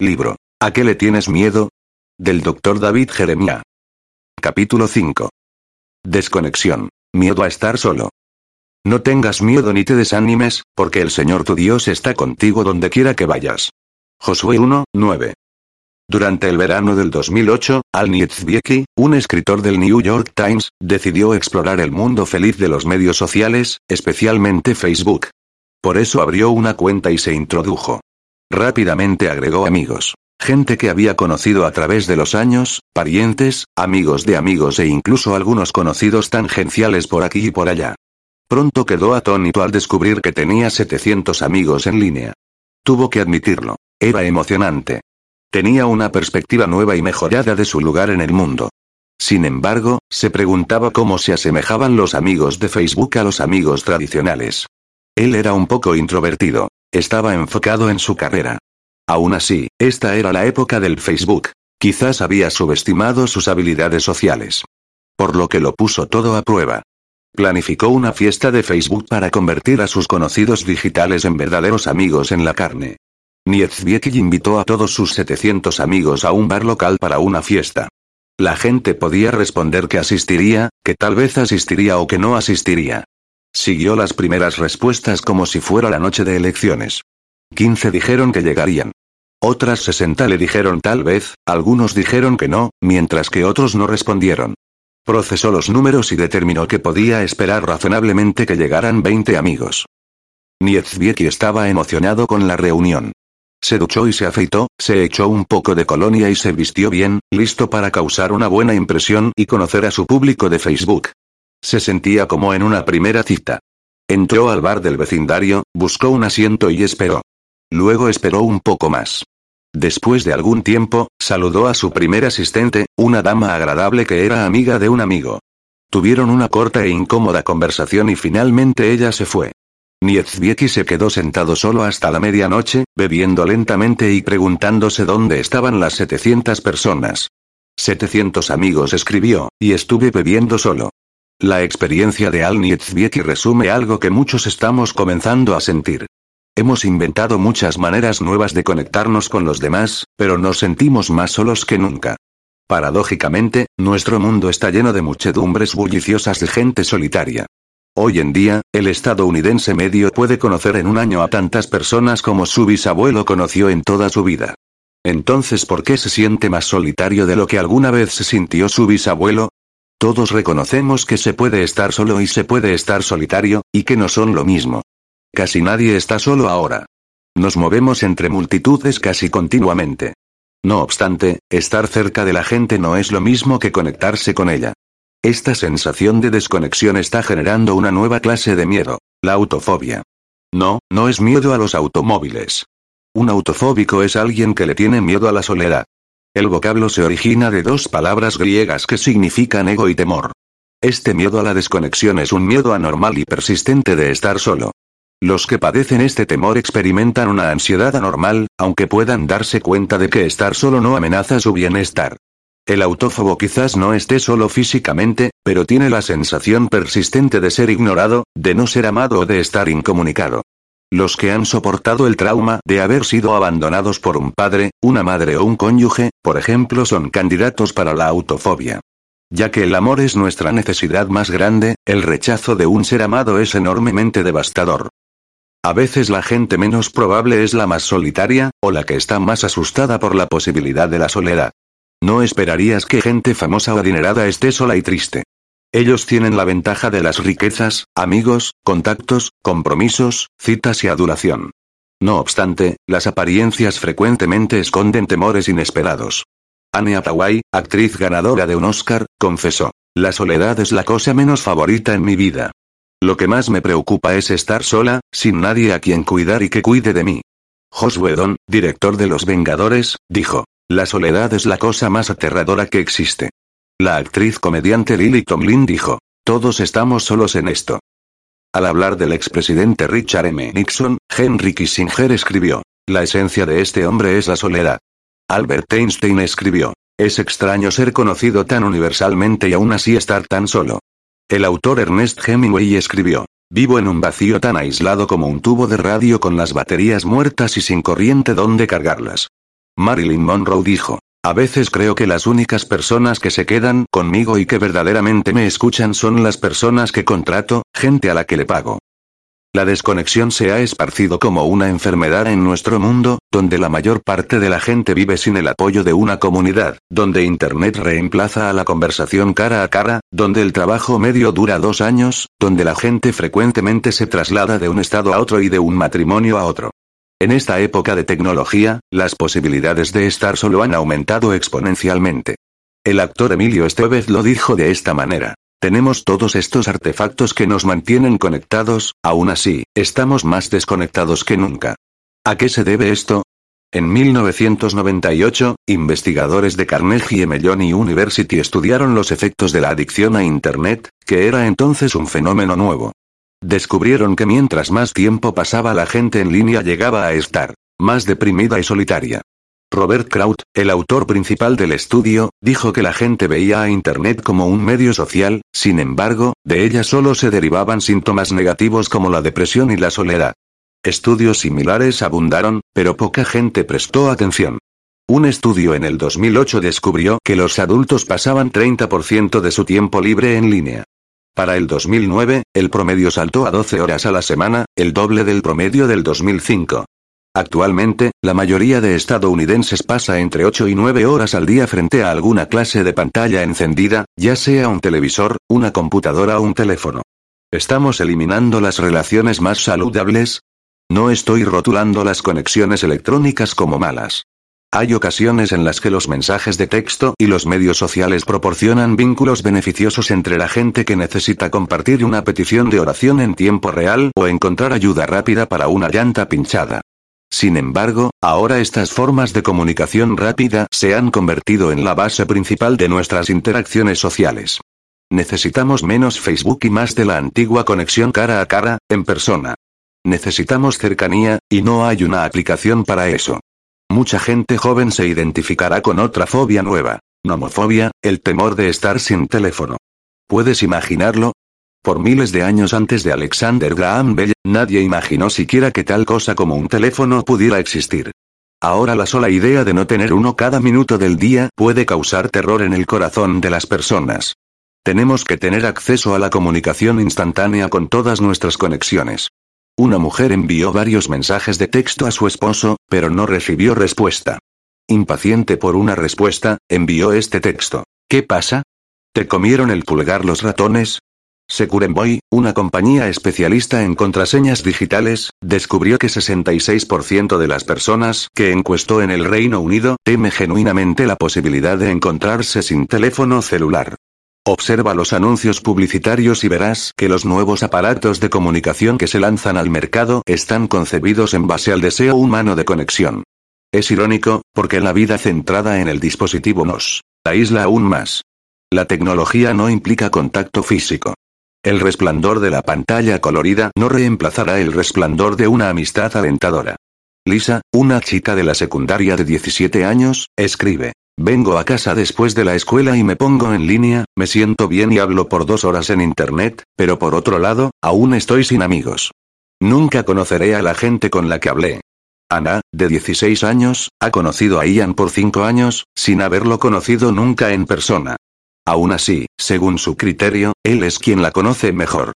Libro. ¿A qué le tienes miedo? Del doctor David Jeremia. Capítulo 5. Desconexión. Miedo a estar solo. No tengas miedo ni te desanimes, porque el Señor tu Dios está contigo donde quiera que vayas. Josué 1, 9. Durante el verano del 2008, Al Nietzsche, un escritor del New York Times, decidió explorar el mundo feliz de los medios sociales, especialmente Facebook. Por eso abrió una cuenta y se introdujo. Rápidamente agregó amigos. Gente que había conocido a través de los años, parientes, amigos de amigos e incluso algunos conocidos tangenciales por aquí y por allá. Pronto quedó atónito al descubrir que tenía 700 amigos en línea. Tuvo que admitirlo. Era emocionante. Tenía una perspectiva nueva y mejorada de su lugar en el mundo. Sin embargo, se preguntaba cómo se asemejaban los amigos de Facebook a los amigos tradicionales. Él era un poco introvertido. Estaba enfocado en su carrera. Aún así, esta era la época del Facebook. Quizás había subestimado sus habilidades sociales. Por lo que lo puso todo a prueba. Planificó una fiesta de Facebook para convertir a sus conocidos digitales en verdaderos amigos en la carne. Nietzsche invitó a todos sus 700 amigos a un bar local para una fiesta. La gente podía responder que asistiría, que tal vez asistiría o que no asistiría. Siguió las primeras respuestas como si fuera la noche de elecciones. 15 dijeron que llegarían. Otras 60 le dijeron tal vez, algunos dijeron que no, mientras que otros no respondieron. Procesó los números y determinó que podía esperar razonablemente que llegaran 20 amigos. Nietzsche estaba emocionado con la reunión. Se duchó y se afeitó, se echó un poco de colonia y se vistió bien, listo para causar una buena impresión y conocer a su público de Facebook. Se sentía como en una primera cita. Entró al bar del vecindario, buscó un asiento y esperó. Luego esperó un poco más. Después de algún tiempo, saludó a su primer asistente, una dama agradable que era amiga de un amigo. Tuvieron una corta e incómoda conversación y finalmente ella se fue. Nietzsche se quedó sentado solo hasta la medianoche, bebiendo lentamente y preguntándose dónde estaban las 700 personas. 700 amigos escribió, y estuve bebiendo solo. La experiencia de Al Nietzsche resume algo que muchos estamos comenzando a sentir. Hemos inventado muchas maneras nuevas de conectarnos con los demás, pero nos sentimos más solos que nunca. Paradójicamente, nuestro mundo está lleno de muchedumbres bulliciosas de gente solitaria. Hoy en día, el estadounidense medio puede conocer en un año a tantas personas como su bisabuelo conoció en toda su vida. Entonces, ¿por qué se siente más solitario de lo que alguna vez se sintió su bisabuelo? Todos reconocemos que se puede estar solo y se puede estar solitario, y que no son lo mismo. Casi nadie está solo ahora. Nos movemos entre multitudes casi continuamente. No obstante, estar cerca de la gente no es lo mismo que conectarse con ella. Esta sensación de desconexión está generando una nueva clase de miedo, la autofobia. No, no es miedo a los automóviles. Un autofóbico es alguien que le tiene miedo a la soledad. El vocablo se origina de dos palabras griegas que significan ego y temor. Este miedo a la desconexión es un miedo anormal y persistente de estar solo. Los que padecen este temor experimentan una ansiedad anormal, aunque puedan darse cuenta de que estar solo no amenaza su bienestar. El autófobo quizás no esté solo físicamente, pero tiene la sensación persistente de ser ignorado, de no ser amado o de estar incomunicado. Los que han soportado el trauma de haber sido abandonados por un padre, una madre o un cónyuge, por ejemplo, son candidatos para la autofobia. Ya que el amor es nuestra necesidad más grande, el rechazo de un ser amado es enormemente devastador. A veces la gente menos probable es la más solitaria, o la que está más asustada por la posibilidad de la soledad. No esperarías que gente famosa o adinerada esté sola y triste. Ellos tienen la ventaja de las riquezas, amigos, contactos, compromisos, citas y adulación. No obstante, las apariencias frecuentemente esconden temores inesperados. Anne Hathaway, actriz ganadora de un Oscar, confesó, La soledad es la cosa menos favorita en mi vida. Lo que más me preocupa es estar sola, sin nadie a quien cuidar y que cuide de mí. Josué Don, director de Los Vengadores, dijo, la soledad es la cosa más aterradora que existe. La actriz comediante Lily Tomlin dijo, todos estamos solos en esto. Al hablar del expresidente Richard M. Nixon, Henry Kissinger escribió, la esencia de este hombre es la soledad. Albert Einstein escribió, es extraño ser conocido tan universalmente y aún así estar tan solo. El autor Ernest Hemingway escribió, vivo en un vacío tan aislado como un tubo de radio con las baterías muertas y sin corriente donde cargarlas. Marilyn Monroe dijo. A veces creo que las únicas personas que se quedan conmigo y que verdaderamente me escuchan son las personas que contrato, gente a la que le pago. La desconexión se ha esparcido como una enfermedad en nuestro mundo, donde la mayor parte de la gente vive sin el apoyo de una comunidad, donde Internet reemplaza a la conversación cara a cara, donde el trabajo medio dura dos años, donde la gente frecuentemente se traslada de un estado a otro y de un matrimonio a otro. En esta época de tecnología, las posibilidades de estar solo han aumentado exponencialmente. El actor Emilio Estevez lo dijo de esta manera. Tenemos todos estos artefactos que nos mantienen conectados, aún así, estamos más desconectados que nunca. ¿A qué se debe esto? En 1998, investigadores de Carnegie Mellon University estudiaron los efectos de la adicción a Internet, que era entonces un fenómeno nuevo. Descubrieron que mientras más tiempo pasaba la gente en línea llegaba a estar más deprimida y solitaria. Robert Kraut, el autor principal del estudio, dijo que la gente veía a Internet como un medio social, sin embargo, de ella solo se derivaban síntomas negativos como la depresión y la soledad. Estudios similares abundaron, pero poca gente prestó atención. Un estudio en el 2008 descubrió que los adultos pasaban 30% de su tiempo libre en línea. Para el 2009, el promedio saltó a 12 horas a la semana, el doble del promedio del 2005. Actualmente, la mayoría de estadounidenses pasa entre 8 y 9 horas al día frente a alguna clase de pantalla encendida, ya sea un televisor, una computadora o un teléfono. ¿Estamos eliminando las relaciones más saludables? No estoy rotulando las conexiones electrónicas como malas. Hay ocasiones en las que los mensajes de texto y los medios sociales proporcionan vínculos beneficiosos entre la gente que necesita compartir una petición de oración en tiempo real o encontrar ayuda rápida para una llanta pinchada. Sin embargo, ahora estas formas de comunicación rápida se han convertido en la base principal de nuestras interacciones sociales. Necesitamos menos Facebook y más de la antigua conexión cara a cara, en persona. Necesitamos cercanía, y no hay una aplicación para eso. Mucha gente joven se identificará con otra fobia nueva. Nomofobia, el temor de estar sin teléfono. ¿Puedes imaginarlo? Por miles de años antes de Alexander Graham Bell, nadie imaginó siquiera que tal cosa como un teléfono pudiera existir. Ahora la sola idea de no tener uno cada minuto del día puede causar terror en el corazón de las personas. Tenemos que tener acceso a la comunicación instantánea con todas nuestras conexiones. Una mujer envió varios mensajes de texto a su esposo, pero no recibió respuesta. Impaciente por una respuesta, envió este texto. ¿Qué pasa? ¿Te comieron el pulgar los ratones? Securemboy, una compañía especialista en contraseñas digitales, descubrió que 66% de las personas que encuestó en el Reino Unido teme genuinamente la posibilidad de encontrarse sin teléfono celular. Observa los anuncios publicitarios y verás que los nuevos aparatos de comunicación que se lanzan al mercado están concebidos en base al deseo humano de conexión. Es irónico, porque la vida centrada en el dispositivo nos aísla aún más. La tecnología no implica contacto físico. El resplandor de la pantalla colorida no reemplazará el resplandor de una amistad alentadora. Lisa, una chica de la secundaria de 17 años, escribe. Vengo a casa después de la escuela y me pongo en línea, me siento bien y hablo por dos horas en Internet, pero por otro lado, aún estoy sin amigos. Nunca conoceré a la gente con la que hablé. Ana, de 16 años, ha conocido a Ian por cinco años, sin haberlo conocido nunca en persona. Aún así, según su criterio, él es quien la conoce mejor.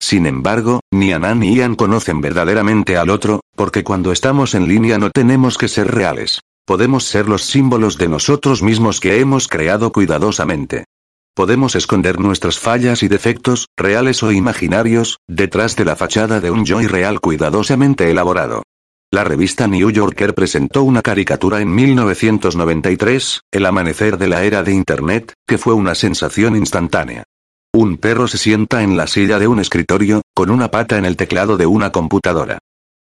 Sin embargo, ni Ana ni Ian conocen verdaderamente al otro, porque cuando estamos en línea no tenemos que ser reales. Podemos ser los símbolos de nosotros mismos que hemos creado cuidadosamente. Podemos esconder nuestras fallas y defectos, reales o imaginarios, detrás de la fachada de un yo irreal cuidadosamente elaborado. La revista New Yorker presentó una caricatura en 1993, El amanecer de la era de Internet, que fue una sensación instantánea. Un perro se sienta en la silla de un escritorio, con una pata en el teclado de una computadora.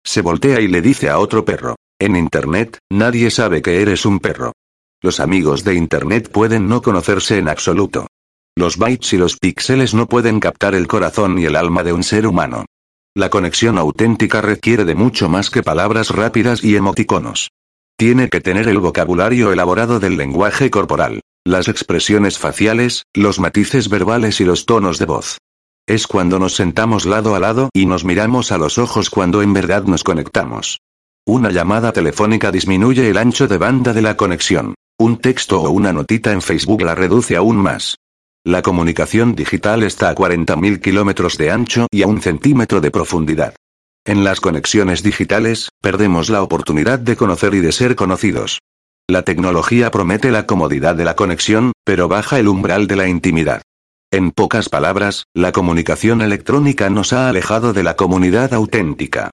Se voltea y le dice a otro perro, en Internet, nadie sabe que eres un perro. Los amigos de Internet pueden no conocerse en absoluto. Los bytes y los píxeles no pueden captar el corazón y el alma de un ser humano. La conexión auténtica requiere de mucho más que palabras rápidas y emoticonos. Tiene que tener el vocabulario elaborado del lenguaje corporal, las expresiones faciales, los matices verbales y los tonos de voz. Es cuando nos sentamos lado a lado y nos miramos a los ojos cuando en verdad nos conectamos. Una llamada telefónica disminuye el ancho de banda de la conexión. Un texto o una notita en Facebook la reduce aún más. La comunicación digital está a 40.000 kilómetros de ancho y a un centímetro de profundidad. En las conexiones digitales, perdemos la oportunidad de conocer y de ser conocidos. La tecnología promete la comodidad de la conexión, pero baja el umbral de la intimidad. En pocas palabras, la comunicación electrónica nos ha alejado de la comunidad auténtica.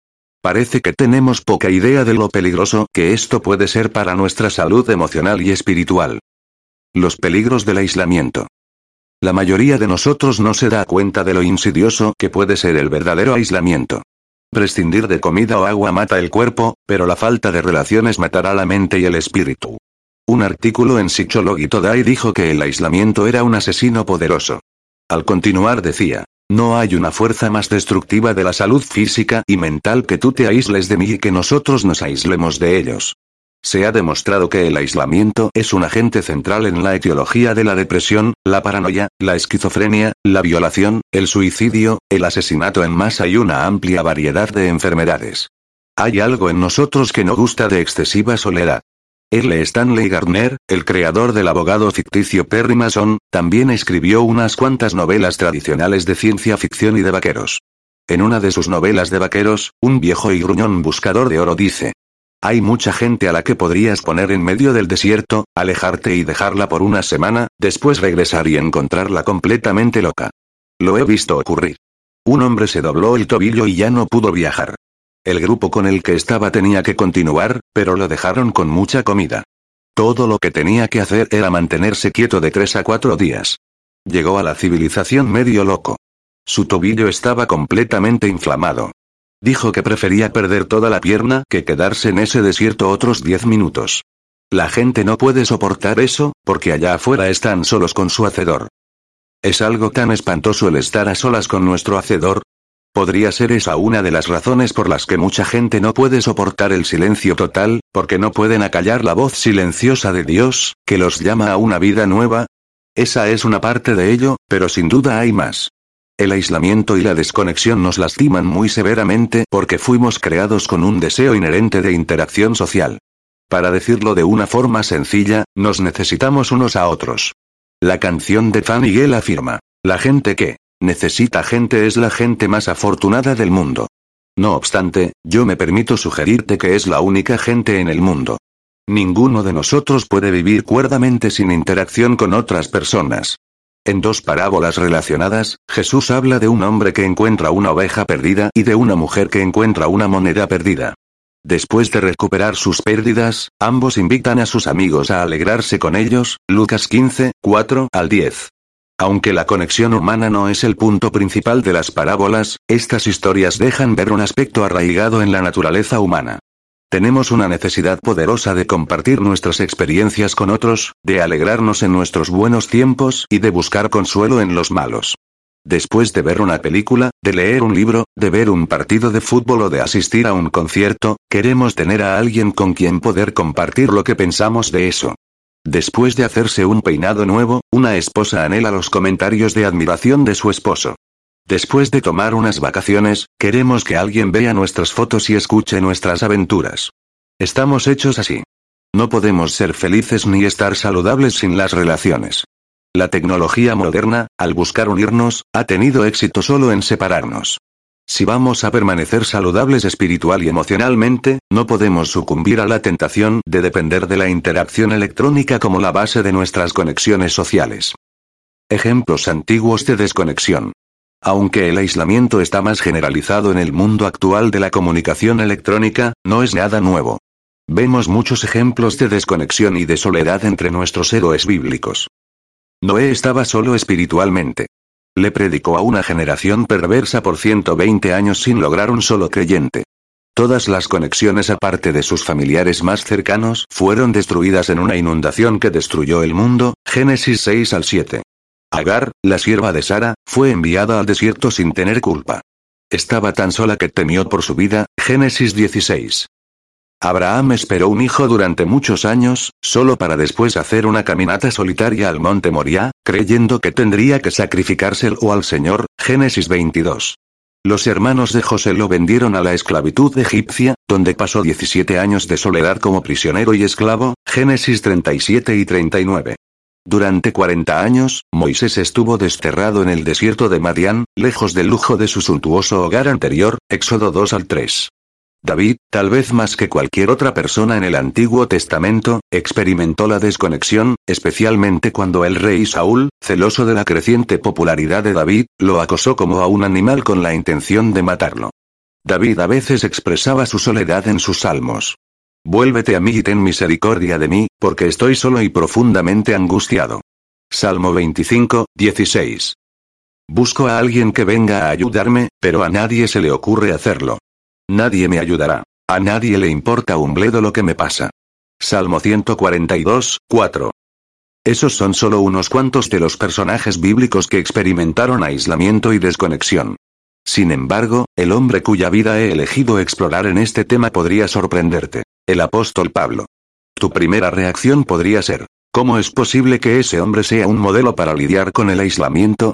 Parece que tenemos poca idea de lo peligroso que esto puede ser para nuestra salud emocional y espiritual. Los peligros del aislamiento. La mayoría de nosotros no se da cuenta de lo insidioso que puede ser el verdadero aislamiento. Prescindir de comida o agua mata el cuerpo, pero la falta de relaciones matará la mente y el espíritu. Un artículo en Psychology Today dijo que el aislamiento era un asesino poderoso. Al continuar decía, no hay una fuerza más destructiva de la salud física y mental que tú te aísles de mí y que nosotros nos aislemos de ellos. Se ha demostrado que el aislamiento es un agente central en la etiología de la depresión, la paranoia, la esquizofrenia, la violación, el suicidio, el asesinato en masa y una amplia variedad de enfermedades. Hay algo en nosotros que no gusta de excesiva soledad. L. Stanley Gardner, el creador del abogado ficticio Perry Mason, también escribió unas cuantas novelas tradicionales de ciencia ficción y de vaqueros. En una de sus novelas de vaqueros, un viejo y gruñón buscador de oro dice, hay mucha gente a la que podrías poner en medio del desierto, alejarte y dejarla por una semana, después regresar y encontrarla completamente loca. Lo he visto ocurrir. Un hombre se dobló el tobillo y ya no pudo viajar. El grupo con el que estaba tenía que continuar, pero lo dejaron con mucha comida. Todo lo que tenía que hacer era mantenerse quieto de tres a cuatro días. Llegó a la civilización medio loco. Su tobillo estaba completamente inflamado. Dijo que prefería perder toda la pierna que quedarse en ese desierto otros diez minutos. La gente no puede soportar eso, porque allá afuera están solos con su hacedor. ¿Es algo tan espantoso el estar a solas con nuestro hacedor? ¿Podría ser esa una de las razones por las que mucha gente no puede soportar el silencio total, porque no pueden acallar la voz silenciosa de Dios, que los llama a una vida nueva? Esa es una parte de ello, pero sin duda hay más. El aislamiento y la desconexión nos lastiman muy severamente porque fuimos creados con un deseo inherente de interacción social. Para decirlo de una forma sencilla, nos necesitamos unos a otros. La canción de Fan Miguel afirma, la gente que necesita gente es la gente más afortunada del mundo. No obstante, yo me permito sugerirte que es la única gente en el mundo. Ninguno de nosotros puede vivir cuerdamente sin interacción con otras personas. En dos parábolas relacionadas, Jesús habla de un hombre que encuentra una oveja perdida y de una mujer que encuentra una moneda perdida. Después de recuperar sus pérdidas, ambos invitan a sus amigos a alegrarse con ellos, Lucas 15, 4 al 10. Aunque la conexión humana no es el punto principal de las parábolas, estas historias dejan ver un aspecto arraigado en la naturaleza humana. Tenemos una necesidad poderosa de compartir nuestras experiencias con otros, de alegrarnos en nuestros buenos tiempos y de buscar consuelo en los malos. Después de ver una película, de leer un libro, de ver un partido de fútbol o de asistir a un concierto, queremos tener a alguien con quien poder compartir lo que pensamos de eso. Después de hacerse un peinado nuevo, una esposa anhela los comentarios de admiración de su esposo. Después de tomar unas vacaciones, queremos que alguien vea nuestras fotos y escuche nuestras aventuras. Estamos hechos así. No podemos ser felices ni estar saludables sin las relaciones. La tecnología moderna, al buscar unirnos, ha tenido éxito solo en separarnos. Si vamos a permanecer saludables espiritual y emocionalmente, no podemos sucumbir a la tentación de depender de la interacción electrónica como la base de nuestras conexiones sociales. Ejemplos antiguos de desconexión. Aunque el aislamiento está más generalizado en el mundo actual de la comunicación electrónica, no es nada nuevo. Vemos muchos ejemplos de desconexión y de soledad entre nuestros héroes bíblicos. Noé estaba solo espiritualmente. Le predicó a una generación perversa por 120 años sin lograr un solo creyente. Todas las conexiones aparte de sus familiares más cercanos fueron destruidas en una inundación que destruyó el mundo, Génesis 6 al 7. Agar, la sierva de Sara, fue enviada al desierto sin tener culpa. Estaba tan sola que temió por su vida, Génesis 16. Abraham esperó un hijo durante muchos años, solo para después hacer una caminata solitaria al monte Moriah, creyendo que tendría que sacrificárselo al Señor, Génesis 22. Los hermanos de José lo vendieron a la esclavitud egipcia, donde pasó 17 años de soledad como prisionero y esclavo, Génesis 37 y 39. Durante 40 años, Moisés estuvo desterrado en el desierto de Madián, lejos del lujo de su suntuoso hogar anterior, Éxodo 2 al 3. David, tal vez más que cualquier otra persona en el Antiguo Testamento, experimentó la desconexión, especialmente cuando el rey Saúl, celoso de la creciente popularidad de David, lo acosó como a un animal con la intención de matarlo. David a veces expresaba su soledad en sus salmos. Vuélvete a mí y ten misericordia de mí, porque estoy solo y profundamente angustiado. Salmo 25, 16. Busco a alguien que venga a ayudarme, pero a nadie se le ocurre hacerlo. Nadie me ayudará. A nadie le importa un bledo lo que me pasa. Salmo 142, 4. Esos son solo unos cuantos de los personajes bíblicos que experimentaron aislamiento y desconexión. Sin embargo, el hombre cuya vida he elegido explorar en este tema podría sorprenderte. El apóstol Pablo. Tu primera reacción podría ser, ¿cómo es posible que ese hombre sea un modelo para lidiar con el aislamiento?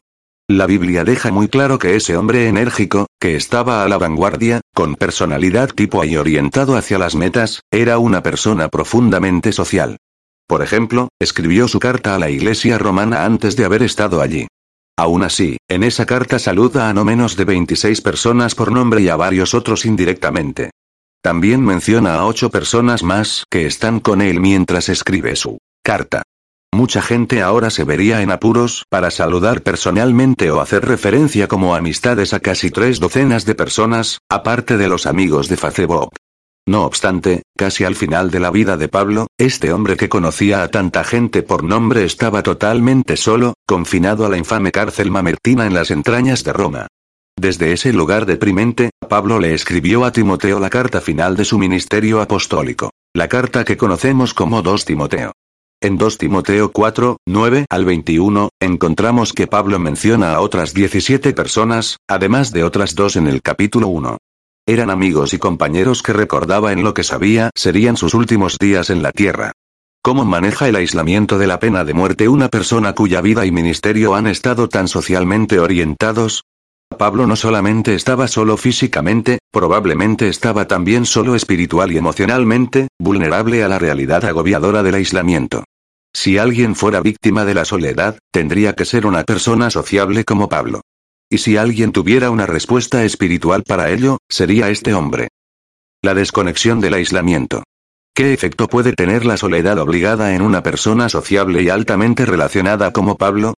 La Biblia deja muy claro que ese hombre enérgico, que estaba a la vanguardia, con personalidad tipo y orientado hacia las metas, era una persona profundamente social. Por ejemplo, escribió su carta a la iglesia romana antes de haber estado allí. Aún así, en esa carta saluda a no menos de 26 personas por nombre y a varios otros indirectamente. También menciona a ocho personas más que están con él mientras escribe su carta. Mucha gente ahora se vería en apuros para saludar personalmente o hacer referencia como amistades a casi tres docenas de personas, aparte de los amigos de Facebook. No obstante, casi al final de la vida de Pablo, este hombre que conocía a tanta gente por nombre estaba totalmente solo, confinado a la infame cárcel mamertina en las entrañas de Roma. Desde ese lugar deprimente, Pablo le escribió a Timoteo la carta final de su ministerio apostólico. La carta que conocemos como 2 Timoteo. En 2 Timoteo 4, 9 al 21, encontramos que Pablo menciona a otras 17 personas, además de otras dos en el capítulo 1. Eran amigos y compañeros que recordaba en lo que sabía serían sus últimos días en la tierra. ¿Cómo maneja el aislamiento de la pena de muerte una persona cuya vida y ministerio han estado tan socialmente orientados? Pablo no solamente estaba solo físicamente, probablemente estaba también solo espiritual y emocionalmente, vulnerable a la realidad agobiadora del aislamiento. Si alguien fuera víctima de la soledad, tendría que ser una persona sociable como Pablo. Y si alguien tuviera una respuesta espiritual para ello, sería este hombre. La desconexión del aislamiento. ¿Qué efecto puede tener la soledad obligada en una persona sociable y altamente relacionada como Pablo?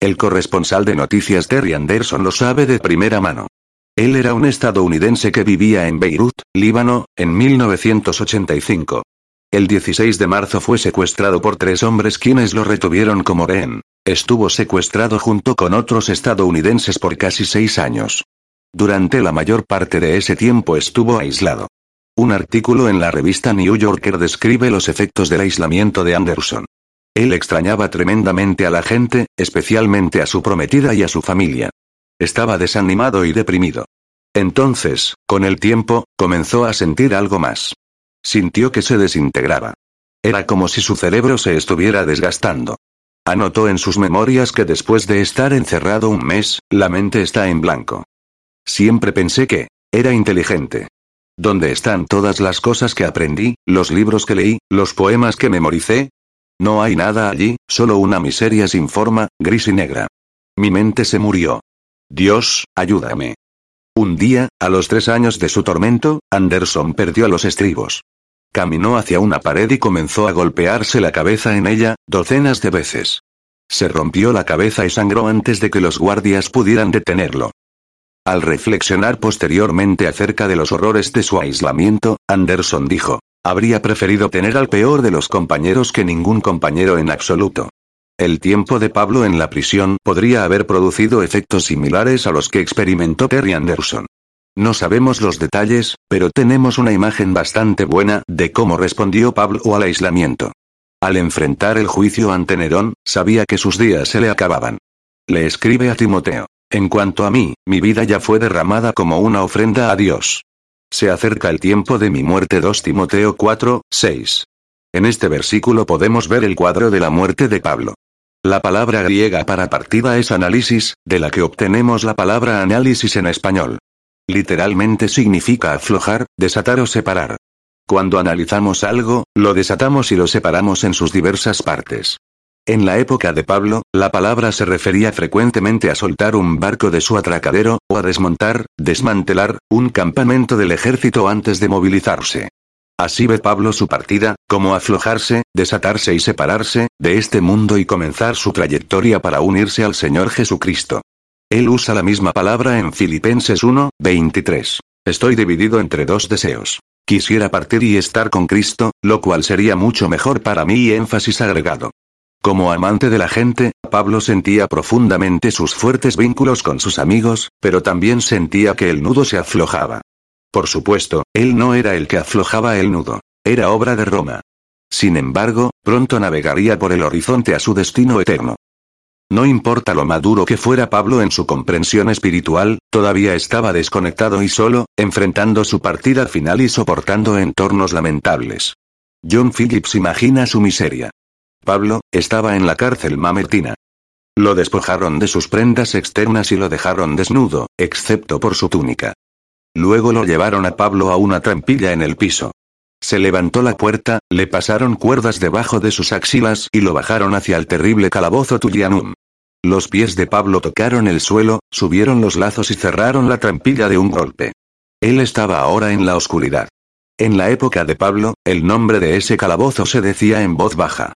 El corresponsal de noticias Terry Anderson lo sabe de primera mano. Él era un estadounidense que vivía en Beirut, Líbano, en 1985. El 16 de marzo fue secuestrado por tres hombres quienes lo retuvieron como rehén. Estuvo secuestrado junto con otros estadounidenses por casi seis años. Durante la mayor parte de ese tiempo estuvo aislado. Un artículo en la revista New Yorker describe los efectos del aislamiento de Anderson. Él extrañaba tremendamente a la gente, especialmente a su prometida y a su familia. Estaba desanimado y deprimido. Entonces, con el tiempo, comenzó a sentir algo más. Sintió que se desintegraba. Era como si su cerebro se estuviera desgastando. Anotó en sus memorias que después de estar encerrado un mes, la mente está en blanco. Siempre pensé que, era inteligente. ¿Dónde están todas las cosas que aprendí, los libros que leí, los poemas que memoricé? No hay nada allí, solo una miseria sin forma, gris y negra. Mi mente se murió. Dios, ayúdame. Un día, a los tres años de su tormento, Anderson perdió los estribos. Caminó hacia una pared y comenzó a golpearse la cabeza en ella, docenas de veces. Se rompió la cabeza y sangró antes de que los guardias pudieran detenerlo. Al reflexionar posteriormente acerca de los horrores de su aislamiento, Anderson dijo, Habría preferido tener al peor de los compañeros que ningún compañero en absoluto. El tiempo de Pablo en la prisión podría haber producido efectos similares a los que experimentó Terry Anderson. No sabemos los detalles, pero tenemos una imagen bastante buena de cómo respondió Pablo al aislamiento. Al enfrentar el juicio ante Nerón, sabía que sus días se le acababan. Le escribe a Timoteo. En cuanto a mí, mi vida ya fue derramada como una ofrenda a Dios. Se acerca el tiempo de mi muerte 2 Timoteo 4, 6. En este versículo podemos ver el cuadro de la muerte de Pablo. La palabra griega para partida es análisis, de la que obtenemos la palabra análisis en español. Literalmente significa aflojar, desatar o separar. Cuando analizamos algo, lo desatamos y lo separamos en sus diversas partes. En la época de Pablo, la palabra se refería frecuentemente a soltar un barco de su atracadero, o a desmontar, desmantelar, un campamento del ejército antes de movilizarse. Así ve Pablo su partida, como aflojarse, desatarse y separarse, de este mundo y comenzar su trayectoria para unirse al Señor Jesucristo. Él usa la misma palabra en Filipenses 1, 23. Estoy dividido entre dos deseos. Quisiera partir y estar con Cristo, lo cual sería mucho mejor para mí y énfasis agregado. Como amante de la gente, Pablo sentía profundamente sus fuertes vínculos con sus amigos, pero también sentía que el nudo se aflojaba. Por supuesto, él no era el que aflojaba el nudo. Era obra de Roma. Sin embargo, pronto navegaría por el horizonte a su destino eterno. No importa lo maduro que fuera Pablo en su comprensión espiritual, todavía estaba desconectado y solo, enfrentando su partida final y soportando entornos lamentables. John Phillips imagina su miseria. Pablo, estaba en la cárcel mamertina. Lo despojaron de sus prendas externas y lo dejaron desnudo, excepto por su túnica. Luego lo llevaron a Pablo a una trampilla en el piso. Se levantó la puerta, le pasaron cuerdas debajo de sus axilas y lo bajaron hacia el terrible calabozo Tullianum. Los pies de Pablo tocaron el suelo, subieron los lazos y cerraron la trampilla de un golpe. Él estaba ahora en la oscuridad. En la época de Pablo, el nombre de ese calabozo se decía en voz baja.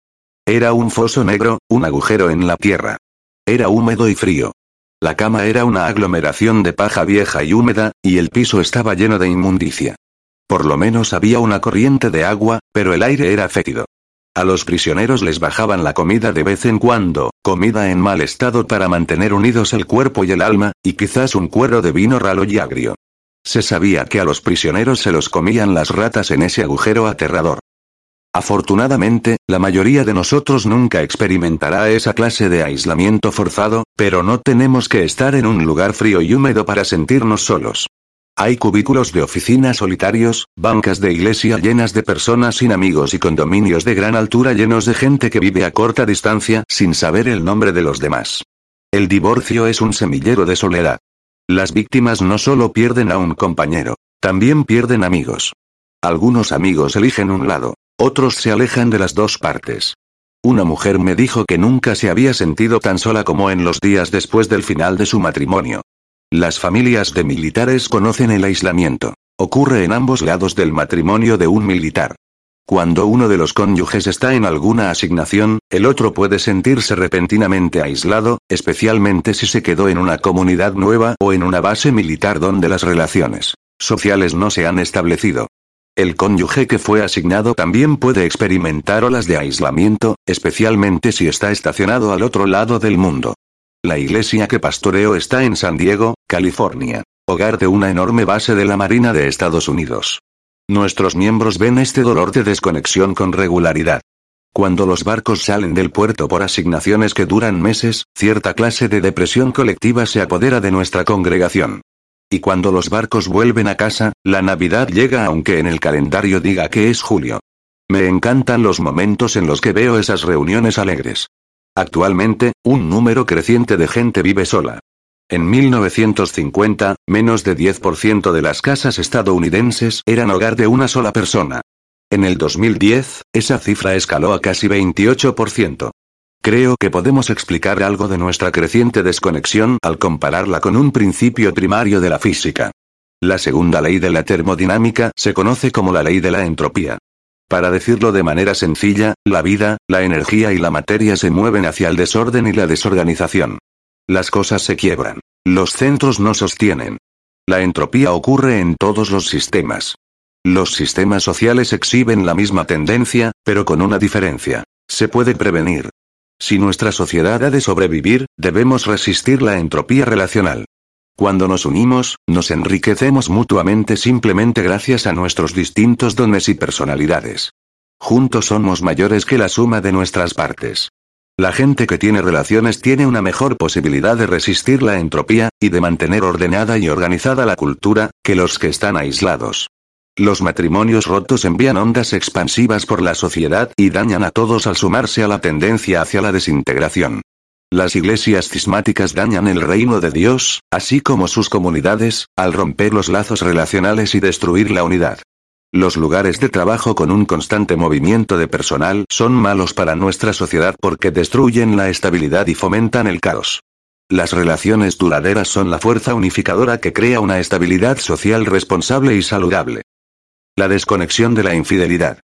Era un foso negro, un agujero en la tierra. Era húmedo y frío. La cama era una aglomeración de paja vieja y húmeda, y el piso estaba lleno de inmundicia. Por lo menos había una corriente de agua, pero el aire era fétido. A los prisioneros les bajaban la comida de vez en cuando, comida en mal estado para mantener unidos el cuerpo y el alma, y quizás un cuero de vino ralo y agrio. Se sabía que a los prisioneros se los comían las ratas en ese agujero aterrador. Afortunadamente, la mayoría de nosotros nunca experimentará esa clase de aislamiento forzado, pero no tenemos que estar en un lugar frío y húmedo para sentirnos solos. Hay cubículos de oficina solitarios, bancas de iglesia llenas de personas sin amigos y condominios de gran altura llenos de gente que vive a corta distancia sin saber el nombre de los demás. El divorcio es un semillero de soledad. Las víctimas no solo pierden a un compañero, también pierden amigos. Algunos amigos eligen un lado, otros se alejan de las dos partes. Una mujer me dijo que nunca se había sentido tan sola como en los días después del final de su matrimonio. Las familias de militares conocen el aislamiento. Ocurre en ambos lados del matrimonio de un militar. Cuando uno de los cónyuges está en alguna asignación, el otro puede sentirse repentinamente aislado, especialmente si se quedó en una comunidad nueva o en una base militar donde las relaciones sociales no se han establecido. El cónyuge que fue asignado también puede experimentar olas de aislamiento, especialmente si está estacionado al otro lado del mundo. La iglesia que pastoreo está en San Diego, California, hogar de una enorme base de la Marina de Estados Unidos. Nuestros miembros ven este dolor de desconexión con regularidad. Cuando los barcos salen del puerto por asignaciones que duran meses, cierta clase de depresión colectiva se apodera de nuestra congregación. Y cuando los barcos vuelven a casa, la Navidad llega aunque en el calendario diga que es julio. Me encantan los momentos en los que veo esas reuniones alegres. Actualmente, un número creciente de gente vive sola. En 1950, menos de 10% de las casas estadounidenses eran hogar de una sola persona. En el 2010, esa cifra escaló a casi 28%. Creo que podemos explicar algo de nuestra creciente desconexión al compararla con un principio primario de la física. La segunda ley de la termodinámica se conoce como la ley de la entropía. Para decirlo de manera sencilla, la vida, la energía y la materia se mueven hacia el desorden y la desorganización. Las cosas se quiebran. Los centros no sostienen. La entropía ocurre en todos los sistemas. Los sistemas sociales exhiben la misma tendencia, pero con una diferencia. Se puede prevenir. Si nuestra sociedad ha de sobrevivir, debemos resistir la entropía relacional. Cuando nos unimos, nos enriquecemos mutuamente simplemente gracias a nuestros distintos dones y personalidades. Juntos somos mayores que la suma de nuestras partes. La gente que tiene relaciones tiene una mejor posibilidad de resistir la entropía, y de mantener ordenada y organizada la cultura, que los que están aislados. Los matrimonios rotos envían ondas expansivas por la sociedad y dañan a todos al sumarse a la tendencia hacia la desintegración. Las iglesias cismáticas dañan el reino de Dios, así como sus comunidades, al romper los lazos relacionales y destruir la unidad. Los lugares de trabajo con un constante movimiento de personal son malos para nuestra sociedad porque destruyen la estabilidad y fomentan el caos. Las relaciones duraderas son la fuerza unificadora que crea una estabilidad social responsable y saludable. La desconexión de la infidelidad.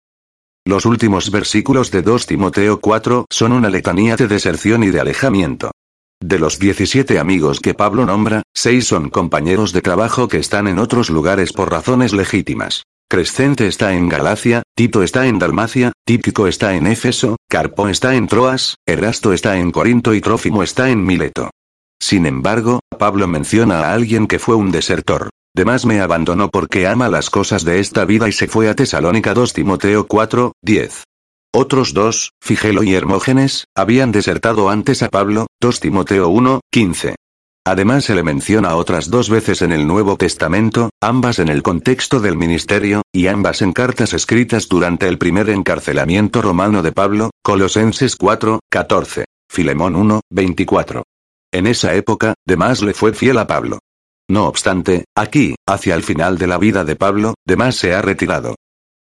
Los últimos versículos de 2 Timoteo 4 son una letanía de deserción y de alejamiento. De los 17 amigos que Pablo nombra, seis son compañeros de trabajo que están en otros lugares por razones legítimas. Crescente está en Galacia, Tito está en Dalmacia, Típico está en Éfeso, Carpo está en Troas, Erasto está en Corinto y Trófimo está en Mileto. Sin embargo, Pablo menciona a alguien que fue un desertor. Demás me abandonó porque ama las cosas de esta vida y se fue a Tesalónica 2 Timoteo 4, 10. Otros dos, Figelo y Hermógenes, habían desertado antes a Pablo, 2 Timoteo 1, 15. Además se le menciona otras dos veces en el Nuevo Testamento, ambas en el contexto del ministerio, y ambas en cartas escritas durante el primer encarcelamiento romano de Pablo, Colosenses 4, 14, Filemón 1, 24. En esa época, Demás le fue fiel a Pablo. No obstante, aquí, hacia el final de la vida de Pablo, Demás se ha retirado.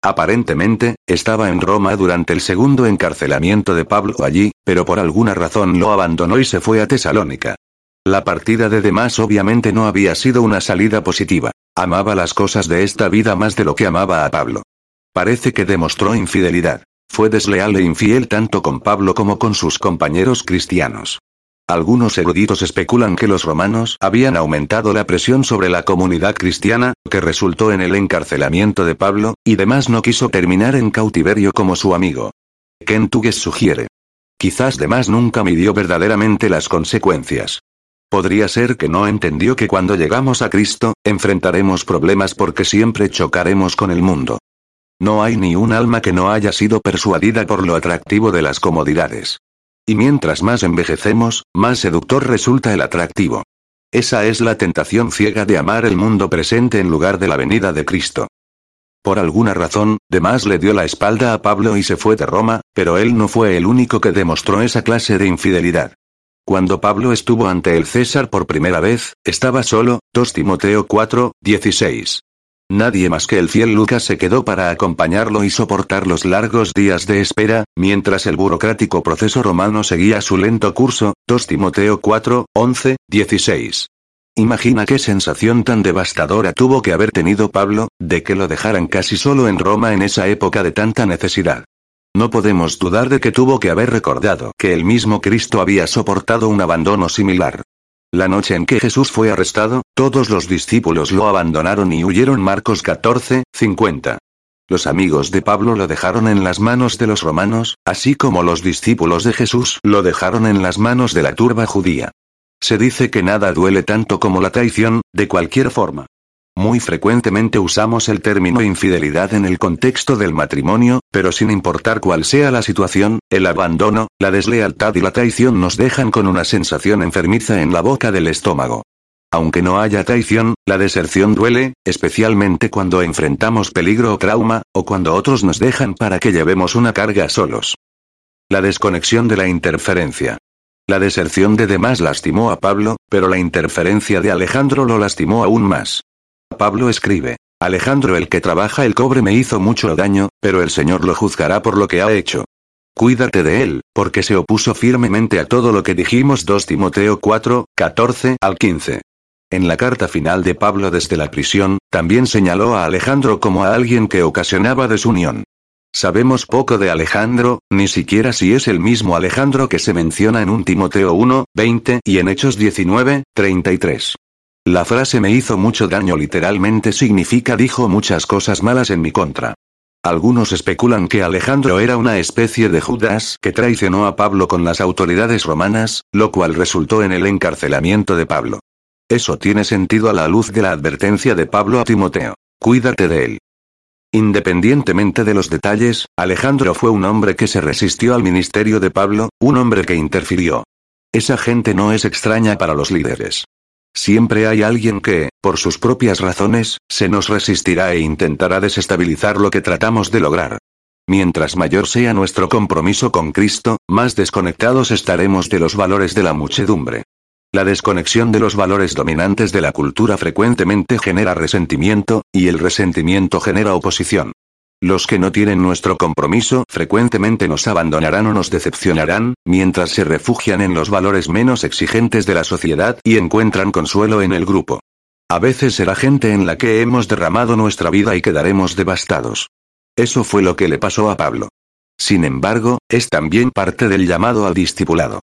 Aparentemente, estaba en Roma durante el segundo encarcelamiento de Pablo allí, pero por alguna razón lo abandonó y se fue a Tesalónica. La partida de Demás obviamente no había sido una salida positiva. Amaba las cosas de esta vida más de lo que amaba a Pablo. Parece que demostró infidelidad. Fue desleal e infiel tanto con Pablo como con sus compañeros cristianos. Algunos eruditos especulan que los romanos habían aumentado la presión sobre la comunidad cristiana, que resultó en el encarcelamiento de Pablo, y demás no quiso terminar en cautiverio como su amigo. Kentugues sugiere. Quizás demás nunca midió verdaderamente las consecuencias. Podría ser que no entendió que cuando llegamos a Cristo, enfrentaremos problemas porque siempre chocaremos con el mundo. No hay ni un alma que no haya sido persuadida por lo atractivo de las comodidades. Y mientras más envejecemos, más seductor resulta el atractivo. Esa es la tentación ciega de amar el mundo presente en lugar de la venida de Cristo. Por alguna razón, Demás le dio la espalda a Pablo y se fue de Roma, pero él no fue el único que demostró esa clase de infidelidad. Cuando Pablo estuvo ante el César por primera vez, estaba solo, 2 Timoteo 4, 16. Nadie más que el fiel Lucas se quedó para acompañarlo y soportar los largos días de espera, mientras el burocrático proceso romano seguía su lento curso, 2 Timoteo 4, 11, 16. Imagina qué sensación tan devastadora tuvo que haber tenido Pablo, de que lo dejaran casi solo en Roma en esa época de tanta necesidad. No podemos dudar de que tuvo que haber recordado que el mismo Cristo había soportado un abandono similar. La noche en que Jesús fue arrestado, todos los discípulos lo abandonaron y huyeron Marcos 14, 50. Los amigos de Pablo lo dejaron en las manos de los romanos, así como los discípulos de Jesús lo dejaron en las manos de la turba judía. Se dice que nada duele tanto como la traición, de cualquier forma. Muy frecuentemente usamos el término infidelidad en el contexto del matrimonio, pero sin importar cuál sea la situación, el abandono, la deslealtad y la traición nos dejan con una sensación enfermiza en la boca del estómago. Aunque no haya traición, la deserción duele, especialmente cuando enfrentamos peligro o trauma, o cuando otros nos dejan para que llevemos una carga solos. La desconexión de la interferencia. La deserción de demás lastimó a Pablo, pero la interferencia de Alejandro lo lastimó aún más. Pablo escribe. Alejandro el que trabaja el cobre me hizo mucho daño, pero el Señor lo juzgará por lo que ha hecho. Cuídate de él, porque se opuso firmemente a todo lo que dijimos 2 Timoteo 4, 14 al 15. En la carta final de Pablo desde la prisión, también señaló a Alejandro como a alguien que ocasionaba desunión. Sabemos poco de Alejandro, ni siquiera si es el mismo Alejandro que se menciona en un Timoteo 1, 20 y en Hechos 19, 33. La frase me hizo mucho daño literalmente significa dijo muchas cosas malas en mi contra. Algunos especulan que Alejandro era una especie de Judas que traicionó a Pablo con las autoridades romanas, lo cual resultó en el encarcelamiento de Pablo. Eso tiene sentido a la luz de la advertencia de Pablo a Timoteo. Cuídate de él. Independientemente de los detalles, Alejandro fue un hombre que se resistió al ministerio de Pablo, un hombre que interfirió. Esa gente no es extraña para los líderes. Siempre hay alguien que, por sus propias razones, se nos resistirá e intentará desestabilizar lo que tratamos de lograr. Mientras mayor sea nuestro compromiso con Cristo, más desconectados estaremos de los valores de la muchedumbre. La desconexión de los valores dominantes de la cultura frecuentemente genera resentimiento, y el resentimiento genera oposición. Los que no tienen nuestro compromiso frecuentemente nos abandonarán o nos decepcionarán, mientras se refugian en los valores menos exigentes de la sociedad y encuentran consuelo en el grupo. A veces será gente en la que hemos derramado nuestra vida y quedaremos devastados. Eso fue lo que le pasó a Pablo. Sin embargo, es también parte del llamado al discipulado.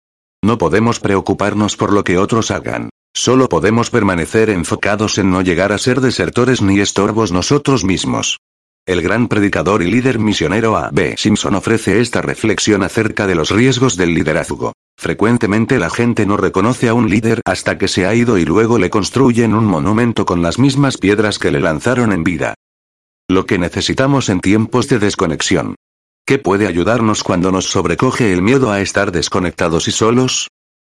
No podemos preocuparnos por lo que otros hagan. Solo podemos permanecer enfocados en no llegar a ser desertores ni estorbos nosotros mismos. El gran predicador y líder misionero A. B. Simpson ofrece esta reflexión acerca de los riesgos del liderazgo. Frecuentemente la gente no reconoce a un líder hasta que se ha ido y luego le construyen un monumento con las mismas piedras que le lanzaron en vida. Lo que necesitamos en tiempos de desconexión. ¿Qué puede ayudarnos cuando nos sobrecoge el miedo a estar desconectados y solos?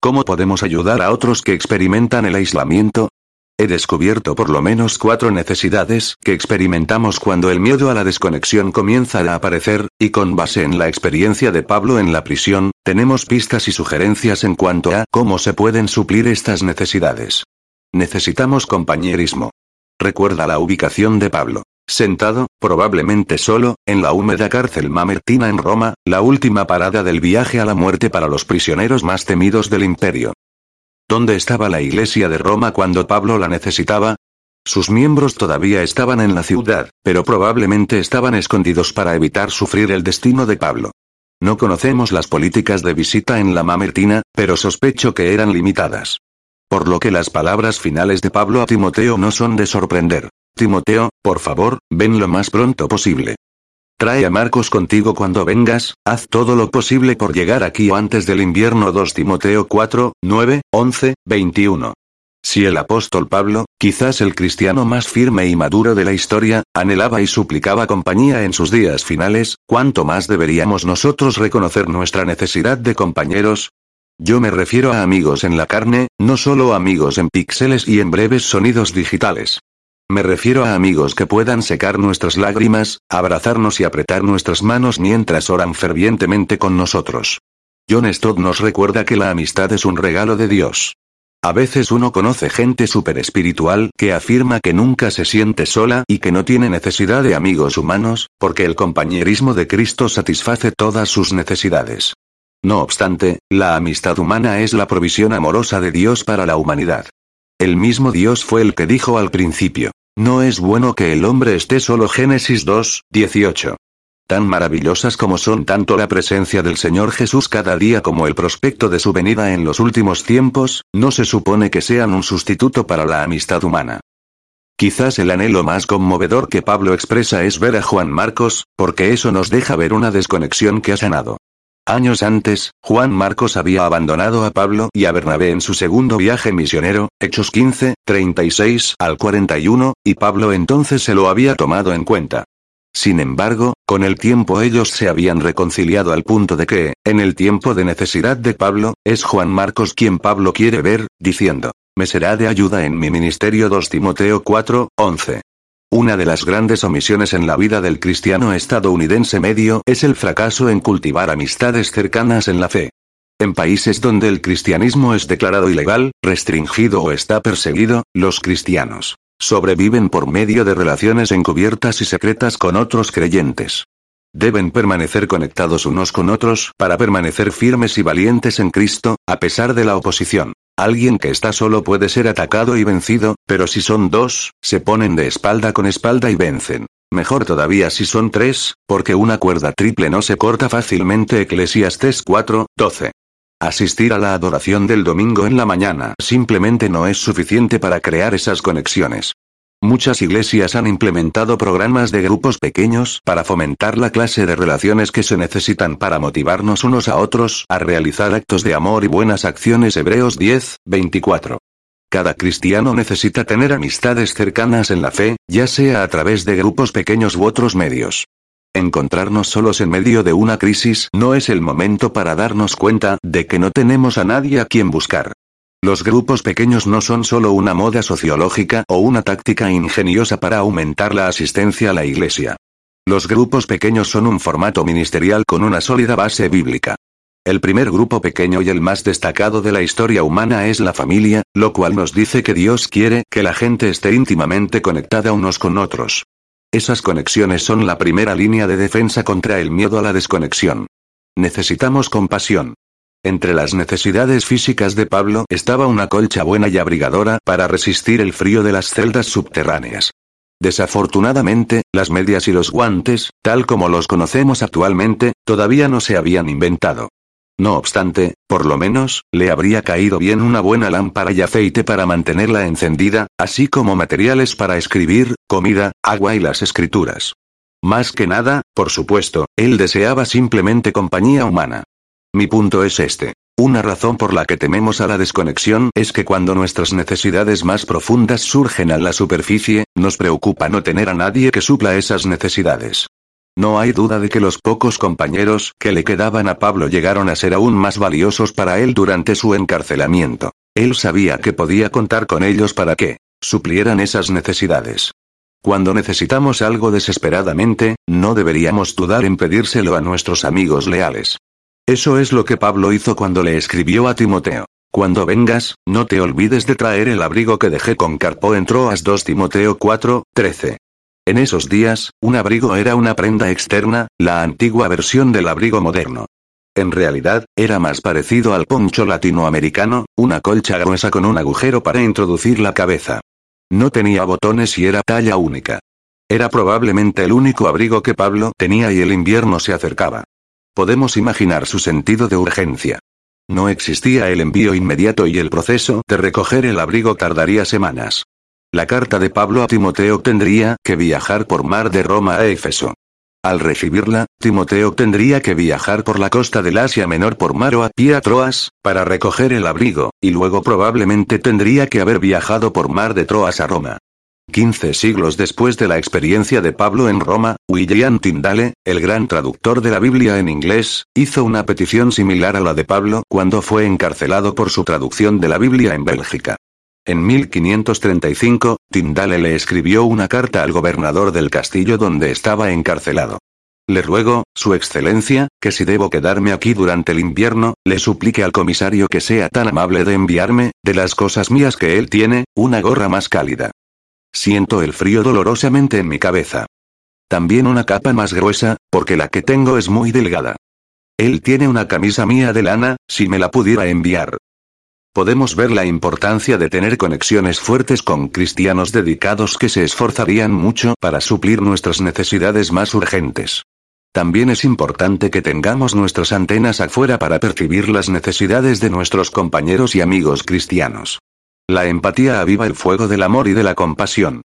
¿Cómo podemos ayudar a otros que experimentan el aislamiento? He descubierto por lo menos cuatro necesidades que experimentamos cuando el miedo a la desconexión comienza a aparecer, y con base en la experiencia de Pablo en la prisión, tenemos pistas y sugerencias en cuanto a cómo se pueden suplir estas necesidades. Necesitamos compañerismo. Recuerda la ubicación de Pablo. Sentado, probablemente solo, en la húmeda cárcel Mamertina en Roma, la última parada del viaje a la muerte para los prisioneros más temidos del imperio. ¿Dónde estaba la iglesia de Roma cuando Pablo la necesitaba? Sus miembros todavía estaban en la ciudad, pero probablemente estaban escondidos para evitar sufrir el destino de Pablo. No conocemos las políticas de visita en la Mamertina, pero sospecho que eran limitadas. Por lo que las palabras finales de Pablo a Timoteo no son de sorprender. Timoteo, por favor, ven lo más pronto posible. Trae a Marcos contigo cuando vengas, haz todo lo posible por llegar aquí antes del invierno 2 Timoteo 4, 9, 11, 21. Si el apóstol Pablo, quizás el cristiano más firme y maduro de la historia, anhelaba y suplicaba compañía en sus días finales, ¿cuánto más deberíamos nosotros reconocer nuestra necesidad de compañeros? Yo me refiero a amigos en la carne, no solo amigos en píxeles y en breves sonidos digitales. Me refiero a amigos que puedan secar nuestras lágrimas, abrazarnos y apretar nuestras manos mientras oran fervientemente con nosotros. John Stott nos recuerda que la amistad es un regalo de Dios. A veces uno conoce gente super espiritual que afirma que nunca se siente sola y que no tiene necesidad de amigos humanos, porque el compañerismo de Cristo satisface todas sus necesidades. No obstante, la amistad humana es la provisión amorosa de Dios para la humanidad. El mismo Dios fue el que dijo al principio, no es bueno que el hombre esté solo Génesis 2, 18. Tan maravillosas como son tanto la presencia del Señor Jesús cada día como el prospecto de su venida en los últimos tiempos, no se supone que sean un sustituto para la amistad humana. Quizás el anhelo más conmovedor que Pablo expresa es ver a Juan Marcos, porque eso nos deja ver una desconexión que ha sanado. Años antes, Juan Marcos había abandonado a Pablo y a Bernabé en su segundo viaje misionero, Hechos 15, 36 al 41, y Pablo entonces se lo había tomado en cuenta. Sin embargo, con el tiempo ellos se habían reconciliado al punto de que, en el tiempo de necesidad de Pablo, es Juan Marcos quien Pablo quiere ver, diciendo, me será de ayuda en mi ministerio 2 Timoteo 4, 11. Una de las grandes omisiones en la vida del cristiano estadounidense medio es el fracaso en cultivar amistades cercanas en la fe. En países donde el cristianismo es declarado ilegal, restringido o está perseguido, los cristianos sobreviven por medio de relaciones encubiertas y secretas con otros creyentes. Deben permanecer conectados unos con otros para permanecer firmes y valientes en Cristo, a pesar de la oposición. Alguien que está solo puede ser atacado y vencido, pero si son dos, se ponen de espalda con espalda y vencen. Mejor todavía si son tres, porque una cuerda triple no se corta fácilmente. Eclesiastes 4, 12. Asistir a la adoración del domingo en la mañana simplemente no es suficiente para crear esas conexiones. Muchas iglesias han implementado programas de grupos pequeños para fomentar la clase de relaciones que se necesitan para motivarnos unos a otros a realizar actos de amor y buenas acciones. Hebreos 10, 24. Cada cristiano necesita tener amistades cercanas en la fe, ya sea a través de grupos pequeños u otros medios. Encontrarnos solos en medio de una crisis no es el momento para darnos cuenta de que no tenemos a nadie a quien buscar. Los grupos pequeños no son solo una moda sociológica o una táctica ingeniosa para aumentar la asistencia a la iglesia. Los grupos pequeños son un formato ministerial con una sólida base bíblica. El primer grupo pequeño y el más destacado de la historia humana es la familia, lo cual nos dice que Dios quiere que la gente esté íntimamente conectada unos con otros. Esas conexiones son la primera línea de defensa contra el miedo a la desconexión. Necesitamos compasión. Entre las necesidades físicas de Pablo estaba una colcha buena y abrigadora para resistir el frío de las celdas subterráneas. Desafortunadamente, las medias y los guantes, tal como los conocemos actualmente, todavía no se habían inventado. No obstante, por lo menos, le habría caído bien una buena lámpara y aceite para mantenerla encendida, así como materiales para escribir, comida, agua y las escrituras. Más que nada, por supuesto, él deseaba simplemente compañía humana. Mi punto es este. Una razón por la que tememos a la desconexión es que cuando nuestras necesidades más profundas surgen a la superficie, nos preocupa no tener a nadie que supla esas necesidades. No hay duda de que los pocos compañeros que le quedaban a Pablo llegaron a ser aún más valiosos para él durante su encarcelamiento. Él sabía que podía contar con ellos para que suplieran esas necesidades. Cuando necesitamos algo desesperadamente, no deberíamos dudar en pedírselo a nuestros amigos leales. Eso es lo que Pablo hizo cuando le escribió a Timoteo. Cuando vengas, no te olvides de traer el abrigo que dejé con Carpo en Troas 2 Timoteo 4, 13. En esos días, un abrigo era una prenda externa, la antigua versión del abrigo moderno. En realidad, era más parecido al poncho latinoamericano, una colcha gruesa con un agujero para introducir la cabeza. No tenía botones y era talla única. Era probablemente el único abrigo que Pablo tenía y el invierno se acercaba. Podemos imaginar su sentido de urgencia. No existía el envío inmediato y el proceso de recoger el abrigo tardaría semanas. La carta de Pablo a Timoteo tendría que viajar por mar de Roma a Éfeso. Al recibirla, Timoteo tendría que viajar por la costa del Asia Menor por mar o a pie a Troas, para recoger el abrigo, y luego probablemente tendría que haber viajado por mar de Troas a Roma. Quince siglos después de la experiencia de Pablo en Roma, William Tyndale, el gran traductor de la Biblia en inglés, hizo una petición similar a la de Pablo cuando fue encarcelado por su traducción de la Biblia en Bélgica. En 1535, Tyndale le escribió una carta al gobernador del castillo donde estaba encarcelado. Le ruego, Su Excelencia, que si debo quedarme aquí durante el invierno, le suplique al comisario que sea tan amable de enviarme, de las cosas mías que él tiene, una gorra más cálida. Siento el frío dolorosamente en mi cabeza. También una capa más gruesa, porque la que tengo es muy delgada. Él tiene una camisa mía de lana, si me la pudiera enviar podemos ver la importancia de tener conexiones fuertes con cristianos dedicados que se esforzarían mucho para suplir nuestras necesidades más urgentes. También es importante que tengamos nuestras antenas afuera para percibir las necesidades de nuestros compañeros y amigos cristianos. La empatía aviva el fuego del amor y de la compasión.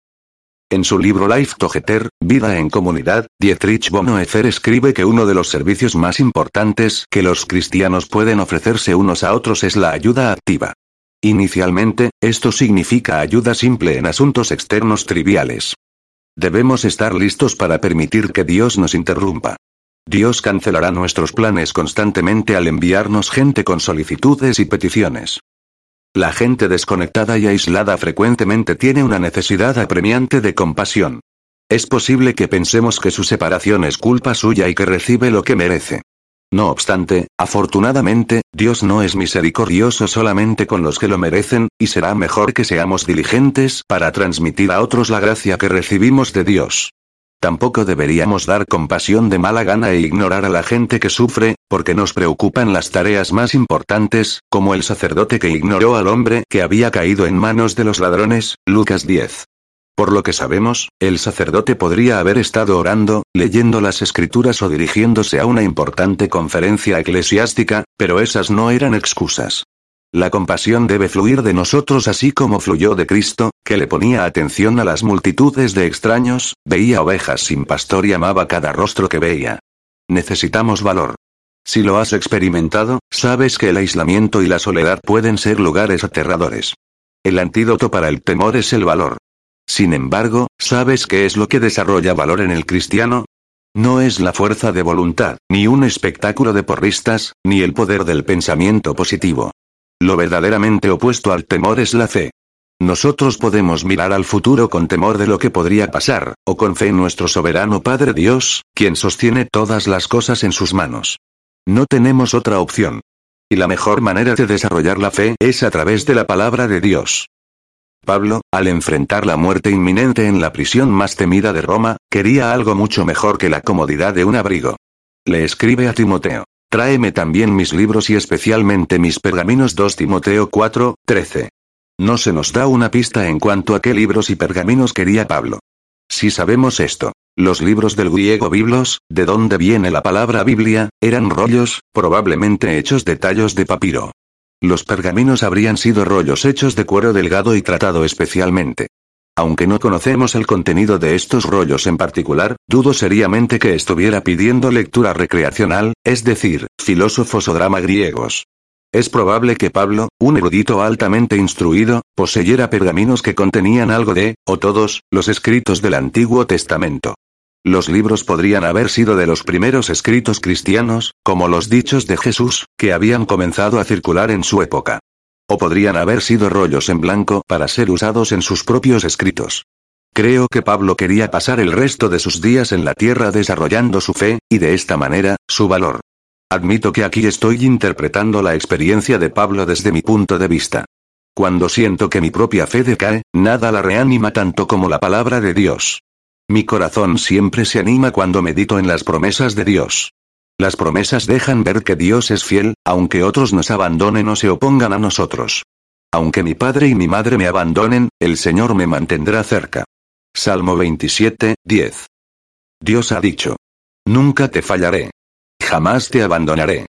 En su libro Life Together, Vida en Comunidad, Dietrich Bonhoeffer escribe que uno de los servicios más importantes que los cristianos pueden ofrecerse unos a otros es la ayuda activa. Inicialmente, esto significa ayuda simple en asuntos externos triviales. Debemos estar listos para permitir que Dios nos interrumpa. Dios cancelará nuestros planes constantemente al enviarnos gente con solicitudes y peticiones. La gente desconectada y aislada frecuentemente tiene una necesidad apremiante de compasión. Es posible que pensemos que su separación es culpa suya y que recibe lo que merece. No obstante, afortunadamente, Dios no es misericordioso solamente con los que lo merecen, y será mejor que seamos diligentes para transmitir a otros la gracia que recibimos de Dios. Tampoco deberíamos dar compasión de mala gana e ignorar a la gente que sufre, porque nos preocupan las tareas más importantes, como el sacerdote que ignoró al hombre que había caído en manos de los ladrones, Lucas 10. Por lo que sabemos, el sacerdote podría haber estado orando, leyendo las escrituras o dirigiéndose a una importante conferencia eclesiástica, pero esas no eran excusas. La compasión debe fluir de nosotros así como fluyó de Cristo, que le ponía atención a las multitudes de extraños, veía ovejas sin pastor y amaba cada rostro que veía. Necesitamos valor. Si lo has experimentado, sabes que el aislamiento y la soledad pueden ser lugares aterradores. El antídoto para el temor es el valor. Sin embargo, ¿sabes qué es lo que desarrolla valor en el cristiano? No es la fuerza de voluntad, ni un espectáculo de porristas, ni el poder del pensamiento positivo. Lo verdaderamente opuesto al temor es la fe. Nosotros podemos mirar al futuro con temor de lo que podría pasar, o con fe en nuestro soberano Padre Dios, quien sostiene todas las cosas en sus manos. No tenemos otra opción. Y la mejor manera de desarrollar la fe es a través de la palabra de Dios. Pablo, al enfrentar la muerte inminente en la prisión más temida de Roma, quería algo mucho mejor que la comodidad de un abrigo. Le escribe a Timoteo. Tráeme también mis libros y especialmente mis pergaminos 2 Timoteo 4, 13. No se nos da una pista en cuanto a qué libros y pergaminos quería Pablo. Si sabemos esto, los libros del griego biblos, de donde viene la palabra Biblia, eran rollos, probablemente hechos de tallos de papiro. Los pergaminos habrían sido rollos hechos de cuero delgado y tratado especialmente. Aunque no conocemos el contenido de estos rollos en particular, dudo seriamente que estuviera pidiendo lectura recreacional, es decir, filósofos o drama griegos. Es probable que Pablo, un erudito altamente instruido, poseyera pergaminos que contenían algo de, o todos, los escritos del Antiguo Testamento. Los libros podrían haber sido de los primeros escritos cristianos, como los dichos de Jesús, que habían comenzado a circular en su época. O podrían haber sido rollos en blanco para ser usados en sus propios escritos. Creo que Pablo quería pasar el resto de sus días en la tierra desarrollando su fe, y de esta manera, su valor. Admito que aquí estoy interpretando la experiencia de Pablo desde mi punto de vista. Cuando siento que mi propia fe decae, nada la reanima tanto como la palabra de Dios. Mi corazón siempre se anima cuando medito en las promesas de Dios. Las promesas dejan ver que Dios es fiel, aunque otros nos abandonen o se opongan a nosotros. Aunque mi padre y mi madre me abandonen, el Señor me mantendrá cerca. Salmo 27, 10. Dios ha dicho. Nunca te fallaré. Jamás te abandonaré.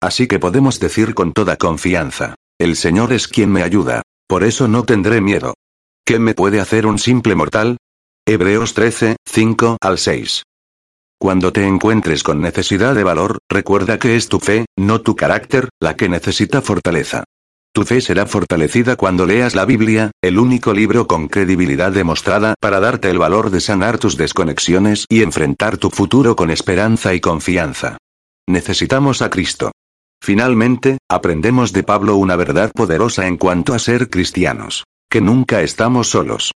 Así que podemos decir con toda confianza, el Señor es quien me ayuda, por eso no tendré miedo. ¿Qué me puede hacer un simple mortal? Hebreos 13, 5 al 6. Cuando te encuentres con necesidad de valor, recuerda que es tu fe, no tu carácter, la que necesita fortaleza. Tu fe será fortalecida cuando leas la Biblia, el único libro con credibilidad demostrada para darte el valor de sanar tus desconexiones y enfrentar tu futuro con esperanza y confianza. Necesitamos a Cristo. Finalmente, aprendemos de Pablo una verdad poderosa en cuanto a ser cristianos. Que nunca estamos solos.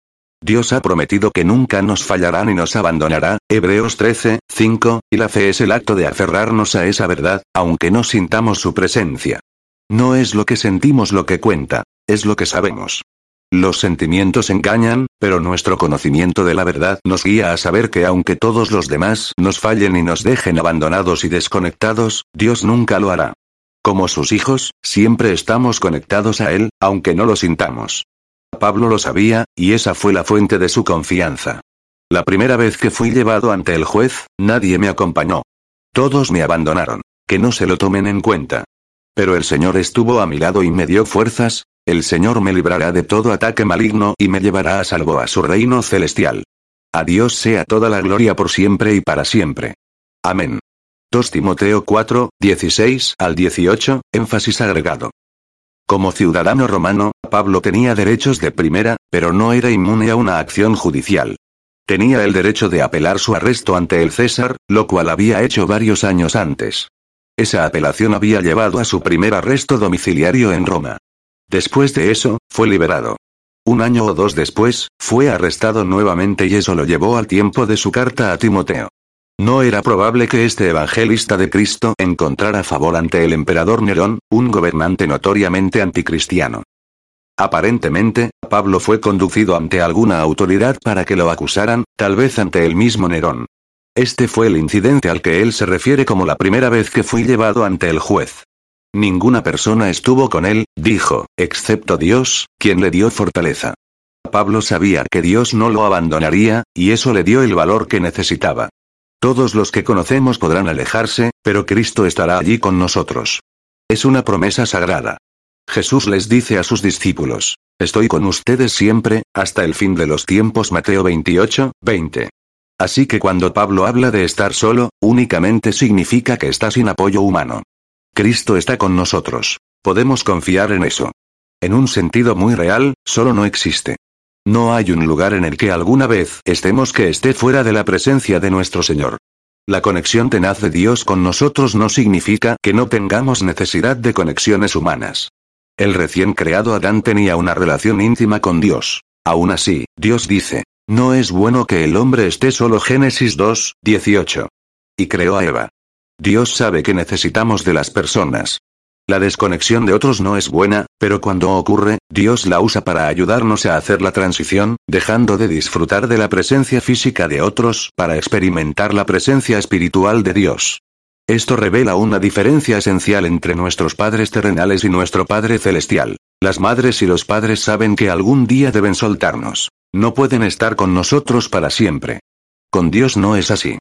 Dios ha prometido que nunca nos fallará ni nos abandonará, Hebreos 13, 5, y la fe es el acto de aferrarnos a esa verdad, aunque no sintamos su presencia. No es lo que sentimos lo que cuenta, es lo que sabemos. Los sentimientos engañan, pero nuestro conocimiento de la verdad nos guía a saber que aunque todos los demás nos fallen y nos dejen abandonados y desconectados, Dios nunca lo hará. Como sus hijos, siempre estamos conectados a Él, aunque no lo sintamos. Pablo lo sabía, y esa fue la fuente de su confianza. La primera vez que fui llevado ante el juez, nadie me acompañó. Todos me abandonaron. Que no se lo tomen en cuenta. Pero el Señor estuvo a mi lado y me dio fuerzas, el Señor me librará de todo ataque maligno y me llevará a salvo a su reino celestial. A Dios sea toda la gloria por siempre y para siempre. Amén. 2 Timoteo 4, 16 al 18, énfasis agregado. Como ciudadano romano, Pablo tenía derechos de primera, pero no era inmune a una acción judicial. Tenía el derecho de apelar su arresto ante el César, lo cual había hecho varios años antes. Esa apelación había llevado a su primer arresto domiciliario en Roma. Después de eso, fue liberado. Un año o dos después, fue arrestado nuevamente y eso lo llevó al tiempo de su carta a Timoteo. No era probable que este evangelista de Cristo encontrara favor ante el emperador Nerón, un gobernante notoriamente anticristiano. Aparentemente, Pablo fue conducido ante alguna autoridad para que lo acusaran, tal vez ante el mismo Nerón. Este fue el incidente al que él se refiere como la primera vez que fui llevado ante el juez. Ninguna persona estuvo con él, dijo, excepto Dios, quien le dio fortaleza. Pablo sabía que Dios no lo abandonaría, y eso le dio el valor que necesitaba. Todos los que conocemos podrán alejarse, pero Cristo estará allí con nosotros. Es una promesa sagrada. Jesús les dice a sus discípulos, Estoy con ustedes siempre, hasta el fin de los tiempos Mateo 28, 20. Así que cuando Pablo habla de estar solo, únicamente significa que está sin apoyo humano. Cristo está con nosotros. Podemos confiar en eso. En un sentido muy real, solo no existe. No hay un lugar en el que alguna vez estemos que esté fuera de la presencia de nuestro Señor. La conexión tenaz de Dios con nosotros no significa que no tengamos necesidad de conexiones humanas. El recién creado Adán tenía una relación íntima con Dios. Aún así, Dios dice, no es bueno que el hombre esté solo Génesis 2, 18. Y creó a Eva. Dios sabe que necesitamos de las personas. La desconexión de otros no es buena, pero cuando ocurre, Dios la usa para ayudarnos a hacer la transición, dejando de disfrutar de la presencia física de otros para experimentar la presencia espiritual de Dios. Esto revela una diferencia esencial entre nuestros padres terrenales y nuestro Padre Celestial. Las madres y los padres saben que algún día deben soltarnos. No pueden estar con nosotros para siempre. Con Dios no es así.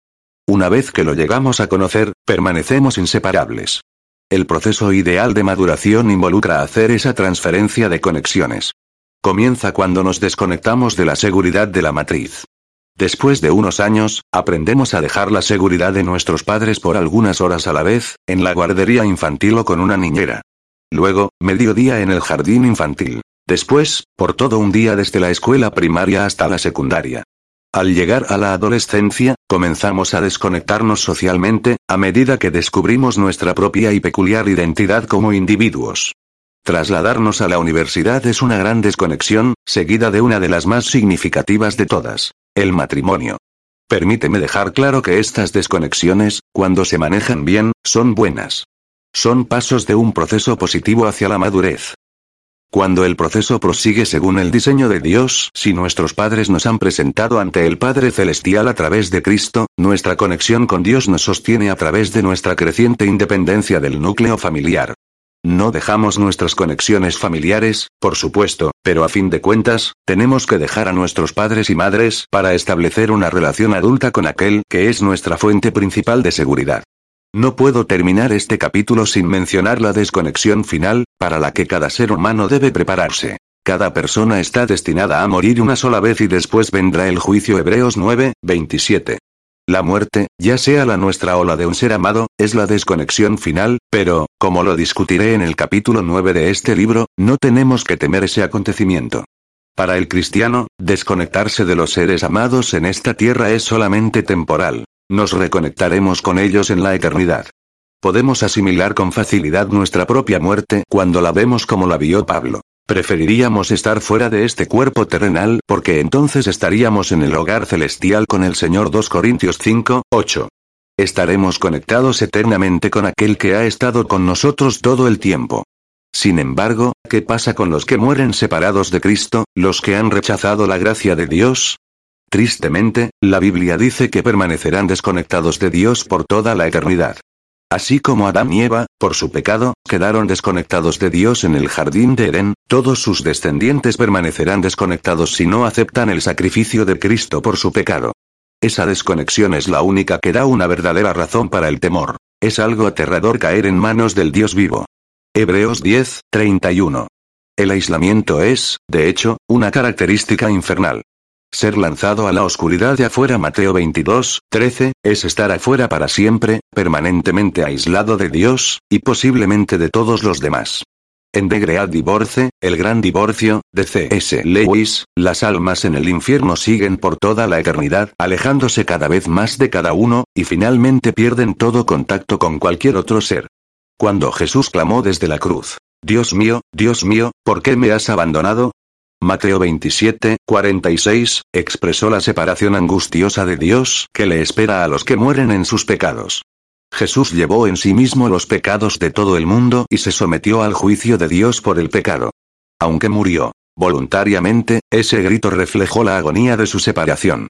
Una vez que lo llegamos a conocer, permanecemos inseparables. El proceso ideal de maduración involucra hacer esa transferencia de conexiones. Comienza cuando nos desconectamos de la seguridad de la matriz. Después de unos años, aprendemos a dejar la seguridad de nuestros padres por algunas horas a la vez, en la guardería infantil o con una niñera. Luego, mediodía en el jardín infantil. Después, por todo un día desde la escuela primaria hasta la secundaria. Al llegar a la adolescencia, comenzamos a desconectarnos socialmente, a medida que descubrimos nuestra propia y peculiar identidad como individuos. Trasladarnos a la universidad es una gran desconexión, seguida de una de las más significativas de todas. El matrimonio. Permíteme dejar claro que estas desconexiones, cuando se manejan bien, son buenas. Son pasos de un proceso positivo hacia la madurez. Cuando el proceso prosigue según el diseño de Dios, si nuestros padres nos han presentado ante el Padre Celestial a través de Cristo, nuestra conexión con Dios nos sostiene a través de nuestra creciente independencia del núcleo familiar. No dejamos nuestras conexiones familiares, por supuesto, pero a fin de cuentas, tenemos que dejar a nuestros padres y madres para establecer una relación adulta con aquel que es nuestra fuente principal de seguridad. No puedo terminar este capítulo sin mencionar la desconexión final, para la que cada ser humano debe prepararse. Cada persona está destinada a morir una sola vez y después vendrá el juicio Hebreos 9, 27. La muerte, ya sea la nuestra o la de un ser amado, es la desconexión final, pero, como lo discutiré en el capítulo 9 de este libro, no tenemos que temer ese acontecimiento. Para el cristiano, desconectarse de los seres amados en esta tierra es solamente temporal. Nos reconectaremos con ellos en la eternidad. Podemos asimilar con facilidad nuestra propia muerte cuando la vemos como la vio Pablo. Preferiríamos estar fuera de este cuerpo terrenal porque entonces estaríamos en el hogar celestial con el Señor 2 Corintios 5, 8. Estaremos conectados eternamente con aquel que ha estado con nosotros todo el tiempo. Sin embargo, ¿qué pasa con los que mueren separados de Cristo, los que han rechazado la gracia de Dios? Tristemente, la Biblia dice que permanecerán desconectados de Dios por toda la eternidad. Así como Adán y Eva, por su pecado, quedaron desconectados de Dios en el jardín de Edén, todos sus descendientes permanecerán desconectados si no aceptan el sacrificio de Cristo por su pecado. Esa desconexión es la única que da una verdadera razón para el temor. Es algo aterrador caer en manos del Dios vivo. Hebreos 10, 31. El aislamiento es, de hecho, una característica infernal. Ser lanzado a la oscuridad de afuera Mateo 22, 13, es estar afuera para siempre, permanentemente aislado de Dios, y posiblemente de todos los demás. En The Great Divorce, el gran divorcio, de C.S. Lewis, las almas en el infierno siguen por toda la eternidad, alejándose cada vez más de cada uno, y finalmente pierden todo contacto con cualquier otro ser. Cuando Jesús clamó desde la cruz, Dios mío, Dios mío, ¿por qué me has abandonado? Mateo 27, 46, expresó la separación angustiosa de Dios que le espera a los que mueren en sus pecados. Jesús llevó en sí mismo los pecados de todo el mundo y se sometió al juicio de Dios por el pecado. Aunque murió voluntariamente, ese grito reflejó la agonía de su separación.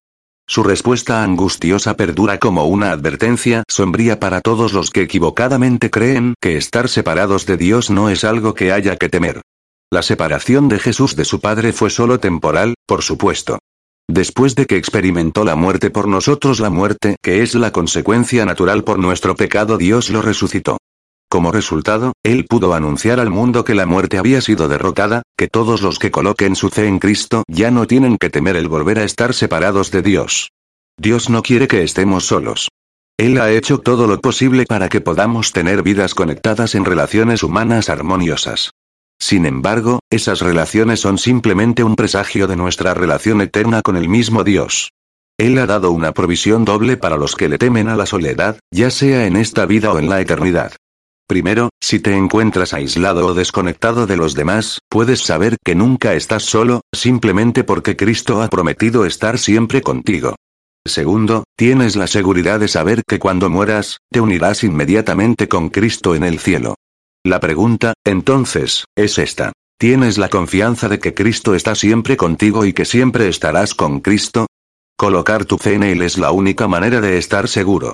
Su respuesta angustiosa perdura como una advertencia sombría para todos los que equivocadamente creen que estar separados de Dios no es algo que haya que temer. La separación de Jesús de su Padre fue solo temporal, por supuesto. Después de que experimentó la muerte por nosotros, la muerte que es la consecuencia natural por nuestro pecado, Dios lo resucitó. Como resultado, Él pudo anunciar al mundo que la muerte había sido derrotada, que todos los que coloquen su fe en Cristo ya no tienen que temer el volver a estar separados de Dios. Dios no quiere que estemos solos. Él ha hecho todo lo posible para que podamos tener vidas conectadas en relaciones humanas armoniosas. Sin embargo, esas relaciones son simplemente un presagio de nuestra relación eterna con el mismo Dios. Él ha dado una provisión doble para los que le temen a la soledad, ya sea en esta vida o en la eternidad. Primero, si te encuentras aislado o desconectado de los demás, puedes saber que nunca estás solo, simplemente porque Cristo ha prometido estar siempre contigo. Segundo, tienes la seguridad de saber que cuando mueras, te unirás inmediatamente con Cristo en el cielo. La pregunta, entonces, es esta. ¿Tienes la confianza de que Cristo está siempre contigo y que siempre estarás con Cristo? Colocar tu fe en Él es la única manera de estar seguro.